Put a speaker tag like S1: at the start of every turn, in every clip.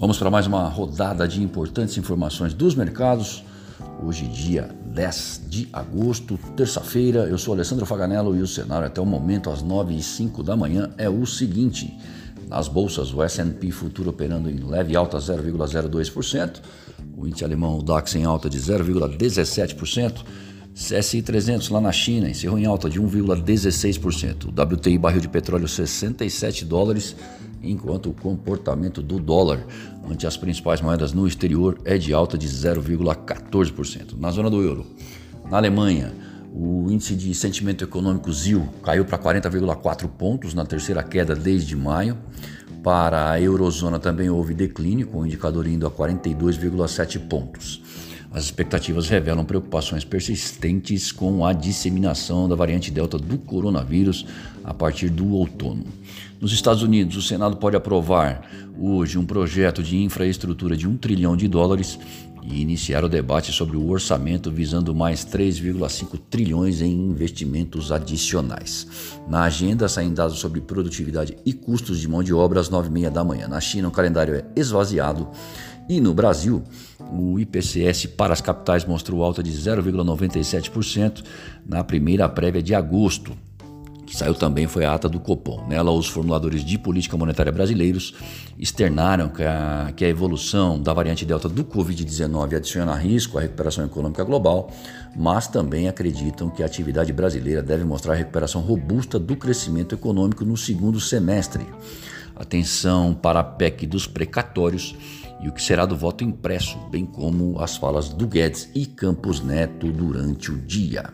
S1: Vamos para mais uma rodada de importantes informações dos mercados. Hoje, dia 10 de agosto, terça-feira. Eu sou Alessandro Faganello e o cenário até o momento, às 9 e 05 da manhã, é o seguinte. Nas bolsas, o S&P futuro operando em leve alta 0,02%, o índice alemão o DAX em alta de 0,17%, CSI 300 lá na China encerrou em alta de 1,16%, o WTI barril de petróleo 67 dólares enquanto o comportamento do dólar ante as principais moedas no exterior é de alta de 0,14%. Na zona do euro, na Alemanha, o índice de sentimento econômico ZIL caiu para 40,4 pontos na terceira queda desde maio. Para a eurozona também houve declínio, com o indicador indo a 42,7 pontos. As expectativas revelam preocupações persistentes com a disseminação da variante Delta do coronavírus a partir do outono. Nos Estados Unidos, o Senado pode aprovar hoje um projeto de infraestrutura de um trilhão de dólares e iniciar o debate sobre o orçamento visando mais 3,5 trilhões em investimentos adicionais. Na agenda saem dados sobre produtividade e custos de mão de obra às 9h30 da manhã. Na China, o calendário é esvaziado e no Brasil, o IPCS para as capitais mostrou alta de 0,97% na primeira prévia de agosto. Que saiu também foi a ata do Copom. Nela, os formuladores de política monetária brasileiros externaram que a, que a evolução da variante Delta do Covid-19 adiciona risco à recuperação econômica global, mas também acreditam que a atividade brasileira deve mostrar recuperação robusta do crescimento econômico no segundo semestre. Atenção para a PEC dos precatórios e o que será do voto impresso, bem como as falas do Guedes e Campos Neto durante o dia.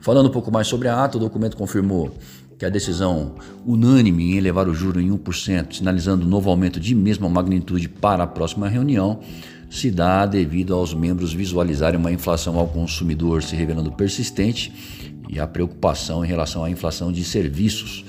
S1: Falando um pouco mais sobre a ata, o documento confirmou que a decisão unânime em elevar o juro em 1%, sinalizando novo aumento de mesma magnitude para a próxima reunião, se dá devido aos membros visualizarem uma inflação ao consumidor se revelando persistente e a preocupação em relação à inflação de serviços,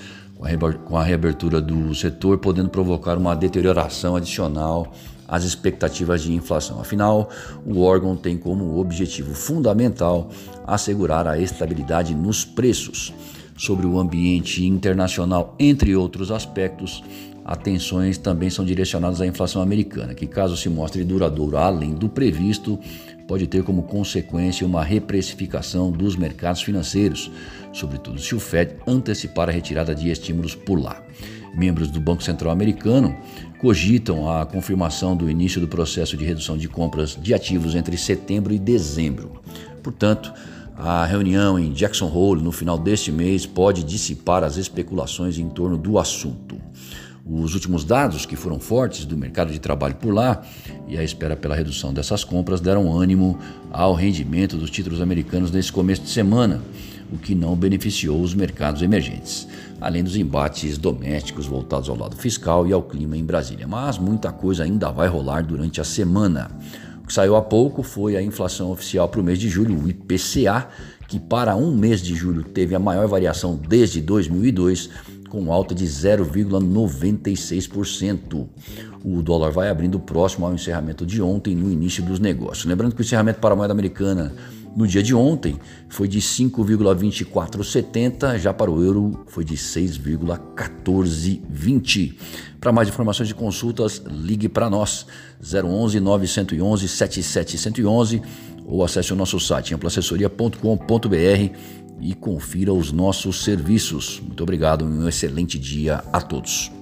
S1: com a reabertura do setor podendo provocar uma deterioração adicional às expectativas de inflação. Afinal, o órgão tem como objetivo fundamental assegurar a estabilidade nos preços. Sobre o ambiente internacional, entre outros aspectos, atenções também são direcionadas à inflação americana, que, caso se mostre duradoura além do previsto, pode ter como consequência uma reprecificação dos mercados financeiros, sobretudo se o Fed antecipar a retirada de estímulos por lá. Membros do Banco Central Americano cogitam a confirmação do início do processo de redução de compras de ativos entre setembro e dezembro. Portanto, a reunião em Jackson Hole no final deste mês pode dissipar as especulações em torno do assunto. Os últimos dados que foram fortes do mercado de trabalho por lá e a espera pela redução dessas compras deram ânimo ao rendimento dos títulos americanos nesse começo de semana, o que não beneficiou os mercados emergentes além dos embates domésticos voltados ao lado fiscal e ao clima em Brasília. Mas muita coisa ainda vai rolar durante a semana. O que saiu há pouco foi a inflação oficial para o mês de julho, o IPCA, que para um mês de julho teve a maior variação desde 2002, com alta de 0,96%. O dólar vai abrindo próximo ao encerramento de ontem, no início dos negócios. Lembrando que o encerramento para a moeda americana no dia de ontem foi de 5,2470, já para o euro foi de 6,1420. Para mais informações e consultas, ligue para nós 011 911 7711 ou acesse o nosso site amplaassessoria.com.br e confira os nossos serviços. Muito obrigado e um excelente dia a todos.